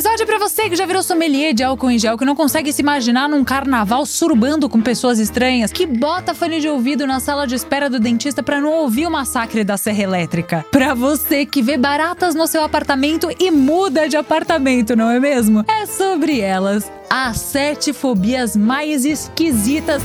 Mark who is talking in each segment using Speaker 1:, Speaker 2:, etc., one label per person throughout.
Speaker 1: episódio é pra você que já virou sommelier de álcool em gel, que não consegue se imaginar num carnaval surubando com pessoas estranhas, que bota fone de ouvido na sala de espera do dentista pra não ouvir o massacre da serra elétrica. Pra você que vê baratas no seu apartamento e muda de apartamento, não é mesmo? É sobre elas. As sete fobias mais esquisitas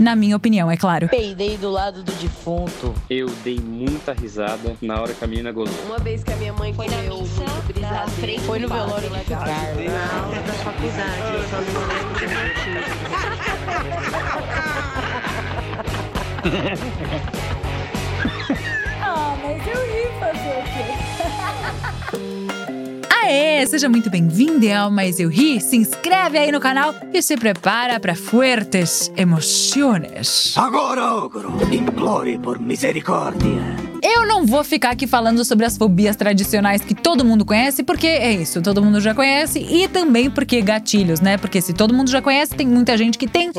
Speaker 1: na minha opinião, é claro.
Speaker 2: Peidei do lado do defunto.
Speaker 3: Eu dei muita risada na hora que a menina gozou.
Speaker 4: Uma vez que a minha mãe foi na missa, da frente
Speaker 2: Foi no velório lá de casa.
Speaker 4: na aula da faculdade. Eu só não lembro do motivo.
Speaker 1: Ah, mas eu Seja muito bem-vindo ao Mais Eu Ri. Se inscreve aí no canal e se prepara para fuertes emociones.
Speaker 5: Agora, ogro, implore por misericórdia.
Speaker 1: Eu não vou ficar aqui falando sobre as fobias tradicionais que todo mundo conhece, porque é isso, todo mundo já conhece, e também porque gatilhos, né? Porque se todo mundo já conhece, tem muita gente que tem.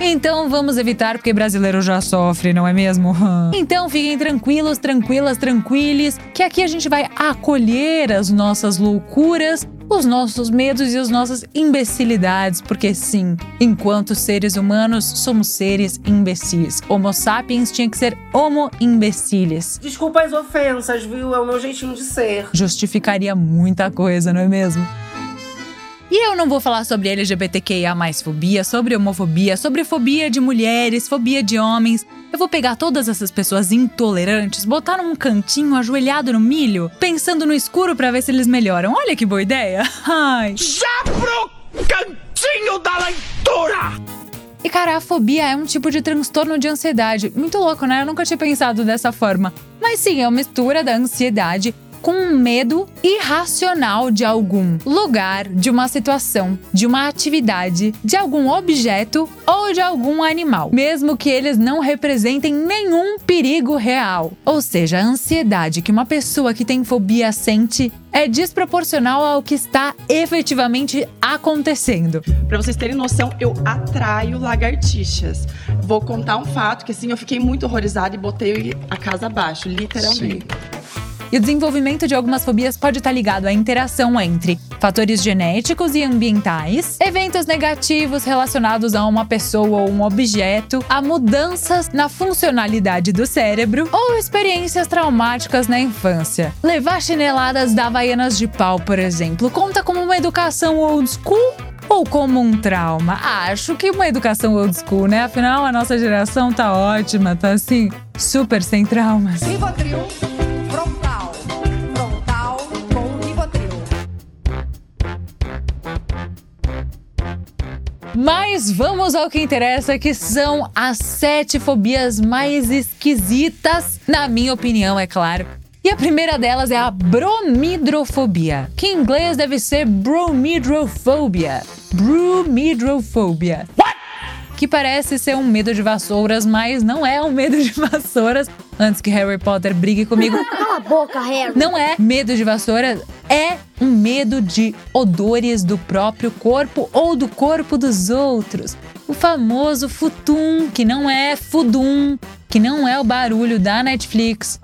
Speaker 1: Então vamos evitar, porque brasileiro já sofre, não é mesmo? Então fiquem tranquilos, tranquilas, tranquiles, que aqui a gente vai acolher as nossas loucuras, os nossos medos e as nossas imbecilidades, porque sim, enquanto seres humanos, somos seres imbecis. Homo sapiens tinha que ser homo imbeciles.
Speaker 6: Desculpa as ofensas, viu? É o meu jeitinho de ser.
Speaker 1: Justificaria muita coisa, não é mesmo? E eu não vou falar sobre LGBTQIA fobia, sobre homofobia, sobre fobia de mulheres, fobia de homens. Eu vou pegar todas essas pessoas intolerantes, botar num cantinho ajoelhado no milho, pensando no escuro pra ver se eles melhoram. Olha que boa ideia! Ai.
Speaker 5: Já pro cantinho da leitura!
Speaker 1: E cara, a fobia é um tipo de transtorno de ansiedade. Muito louco, né? Eu nunca tinha pensado dessa forma. Mas sim, é uma mistura da ansiedade com um medo irracional de algum lugar, de uma situação, de uma atividade, de algum objeto ou de algum animal, mesmo que eles não representem nenhum perigo real. Ou seja, a ansiedade que uma pessoa que tem fobia sente é desproporcional ao que está efetivamente acontecendo.
Speaker 7: Pra vocês terem noção, eu atraio lagartixas. Vou contar um fato que assim eu fiquei muito horrorizada e botei a casa abaixo, literalmente.
Speaker 1: E o desenvolvimento de algumas fobias pode estar ligado à interação entre fatores genéticos e ambientais, eventos negativos relacionados a uma pessoa ou um objeto, a mudanças na funcionalidade do cérebro ou experiências traumáticas na infância. Levar chineladas da Havaianas de pau, por exemplo, conta como uma educação old school ou como um trauma? Acho que uma educação old school, né? Afinal, a nossa geração tá ótima, tá assim, super sem traumas. Mas vamos ao que interessa, que são as sete fobias mais esquisitas, na minha opinião, é claro. E a primeira delas é a bromidrofobia, que em inglês deve ser bromidrophobia. Bromidrophobia. Que parece ser um medo de vassouras, mas não é um medo de vassouras. Antes que Harry Potter brigue comigo.
Speaker 8: Cala a boca, Harry.
Speaker 1: Não é medo de vassouras, é um medo de odores do próprio corpo ou do corpo dos outros. O famoso futum, que não é fudum, que não é o barulho da Netflix.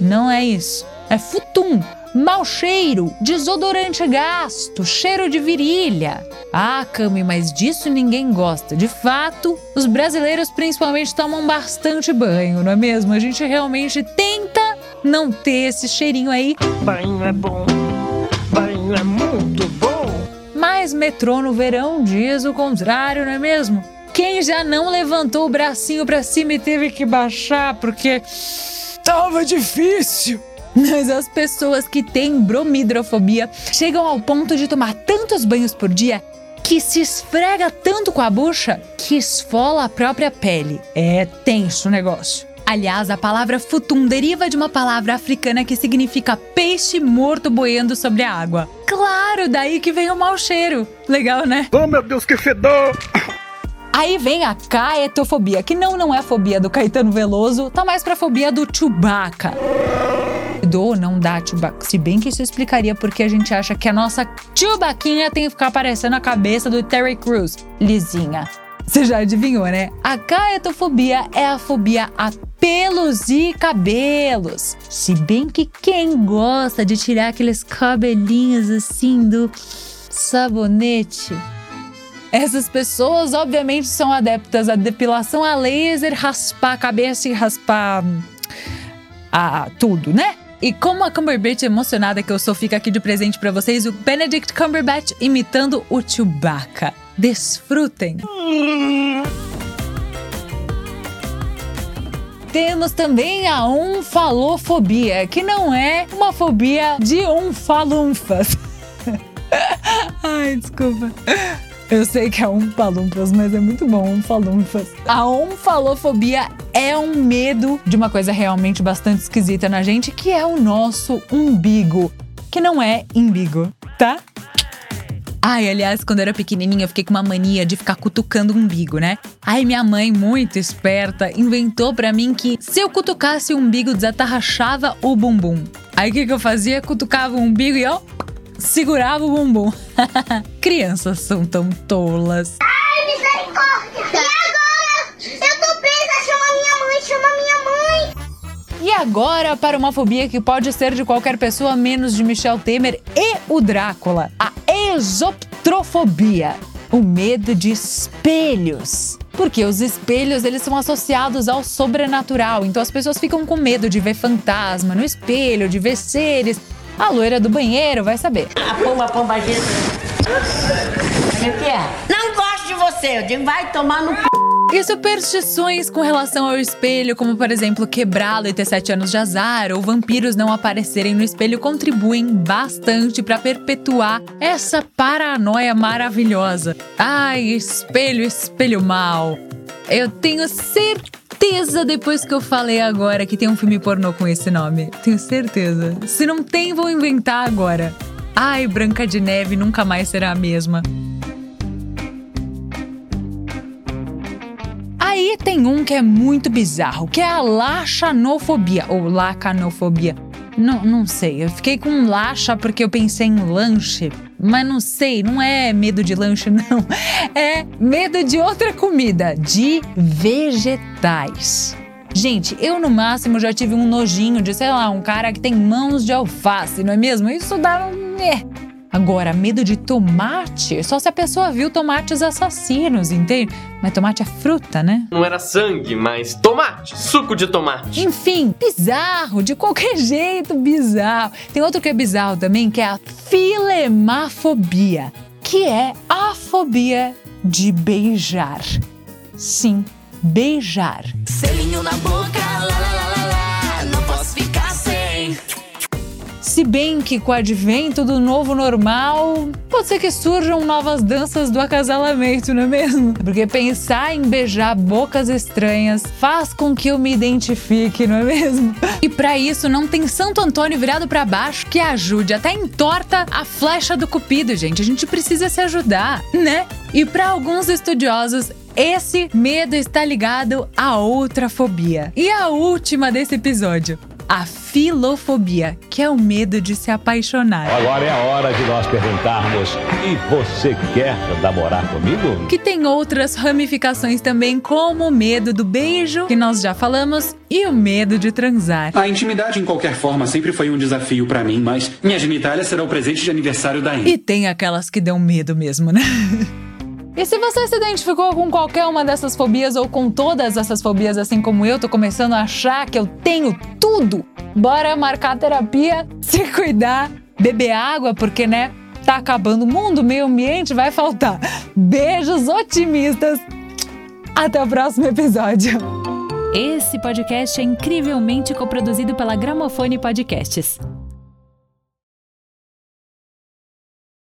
Speaker 1: Não é isso. É futum. Mau cheiro, desodorante gasto, cheiro de virilha. Ah, Cami, mas disso ninguém gosta. De fato, os brasileiros principalmente tomam bastante banho, não é mesmo? A gente realmente tenta não ter esse cheirinho aí,
Speaker 5: Banho é bom, banho é muito bom.
Speaker 1: mas metrô no verão diz o contrário, não é mesmo? Quem já não levantou o bracinho pra cima e teve que baixar porque tava difícil? Mas as pessoas que têm bromidrofobia chegam ao ponto de tomar tantos banhos por dia que se esfrega tanto com a bucha que esfola a própria pele. É tenso o negócio. Aliás, a palavra futum deriva de uma palavra africana que significa peixe morto boiando sobre a água. Claro, daí que vem o mau cheiro. Legal, né?
Speaker 5: Oh, meu Deus, que fedor!
Speaker 1: Aí vem a caetofobia, que não não é fobia do Caetano Veloso, tá mais pra fobia do Chewbacca. Do não dá Chewbacca. Se bem que isso explicaria porque a gente acha que a nossa Chewbaquinha tem que ficar parecendo a cabeça do Terry Crews, lisinha. Você já adivinhou, né? A caetofobia é a fobia a pelos e cabelos. Se bem que quem gosta de tirar aqueles cabelinhos assim do sabonete. Essas pessoas, obviamente, são adeptas à depilação a laser, raspar a cabeça e raspar a tudo, né? E como a Cumberbatch emocionada que eu sou, fica aqui de presente pra vocês o Benedict Cumberbatch imitando o Chewbacca. Desfrutem! Temos também a umfalofobia, que não é uma fobia de umfalunfas. Ai, desculpa. Eu sei que é umfalunfas, mas é muito bom umfalunfas. A umfalofobia é um medo de uma coisa realmente bastante esquisita na gente, que é o nosso umbigo, que não é imbigo, tá? Ai, aliás, quando eu era pequenininha, eu fiquei com uma mania de ficar cutucando o umbigo, né? Aí minha mãe, muito esperta, inventou pra mim que se eu cutucasse o umbigo, desatarrachava o bumbum. Aí o que, que eu fazia? Cutucava o umbigo e ó, segurava o bumbum. Crianças são tão tolas.
Speaker 8: Ai, misericórdia! E agora? Eu tô presa! Chama minha mãe! Chama minha mãe!
Speaker 1: E agora para uma fobia que pode ser de qualquer pessoa menos de Michel Temer e o Drácula, a exoptrofobia, o medo de espelhos. Porque os espelhos, eles são associados ao sobrenatural, então as pessoas ficam com medo de ver fantasma no espelho, de ver seres. A loira do banheiro vai saber.
Speaker 2: A pomba, pomba gira. O que é? Não gosto de você. Eu digo, vai tomar no c...
Speaker 1: E superstições com relação ao espelho, como por exemplo quebrá-lo e ter sete anos de azar, ou vampiros não aparecerem no espelho, contribuem bastante para perpetuar essa paranoia maravilhosa. Ai, espelho, espelho mal. Eu tenho certeza, depois que eu falei agora, que tem um filme pornô com esse nome. Tenho certeza. Se não tem, vou inventar agora. Ai, Branca de Neve nunca mais será a mesma. Aí tem um que é muito bizarro, que é a lachanofobia, ou lacanofobia. Não, não sei, eu fiquei com lacha porque eu pensei em lanche, mas não sei, não é medo de lanche, não. É medo de outra comida, de vegetais. Gente, eu no máximo já tive um nojinho de, sei lá, um cara que tem mãos de alface, não é mesmo? Isso dá um. É. Agora, medo de tomate, só se a pessoa viu tomates assassinos, entende? Mas tomate é fruta, né?
Speaker 9: Não era sangue, mas tomate, suco de tomate.
Speaker 1: Enfim, bizarro, de qualquer jeito, bizarro. Tem outro que é bizarro também, que é a filemafobia, que é a fobia de beijar. Sim, beijar.
Speaker 10: Selinho na boca,
Speaker 1: Se bem que com o advento do novo normal, pode ser que surjam novas danças do acasalamento, não é mesmo? Porque pensar em beijar bocas estranhas faz com que eu me identifique, não é mesmo? E para isso não tem Santo Antônio virado para baixo que ajude, até entorta a flecha do cupido, gente. A gente precisa se ajudar, né? E para alguns estudiosos, esse medo está ligado a outra fobia. E a última desse episódio, a filofobia, que é o medo de se apaixonar.
Speaker 11: Agora é a hora de nós perguntarmos: e você quer namorar comigo?
Speaker 1: Que tem outras ramificações também, como o medo do beijo, que nós já falamos, e o medo de transar.
Speaker 12: A intimidade, em qualquer forma, sempre foi um desafio para mim, mas minha genitália será o presente de aniversário da Anne.
Speaker 1: E tem aquelas que dão medo mesmo, né? E se você se identificou com qualquer uma dessas fobias ou com todas essas fobias, assim como eu, tô começando a achar que eu tenho tudo, bora marcar terapia, se cuidar, beber água, porque, né, tá acabando o mundo, o meio ambiente vai faltar. Beijos otimistas. Até o próximo episódio. Esse podcast é incrivelmente coproduzido pela Gramofone Podcasts.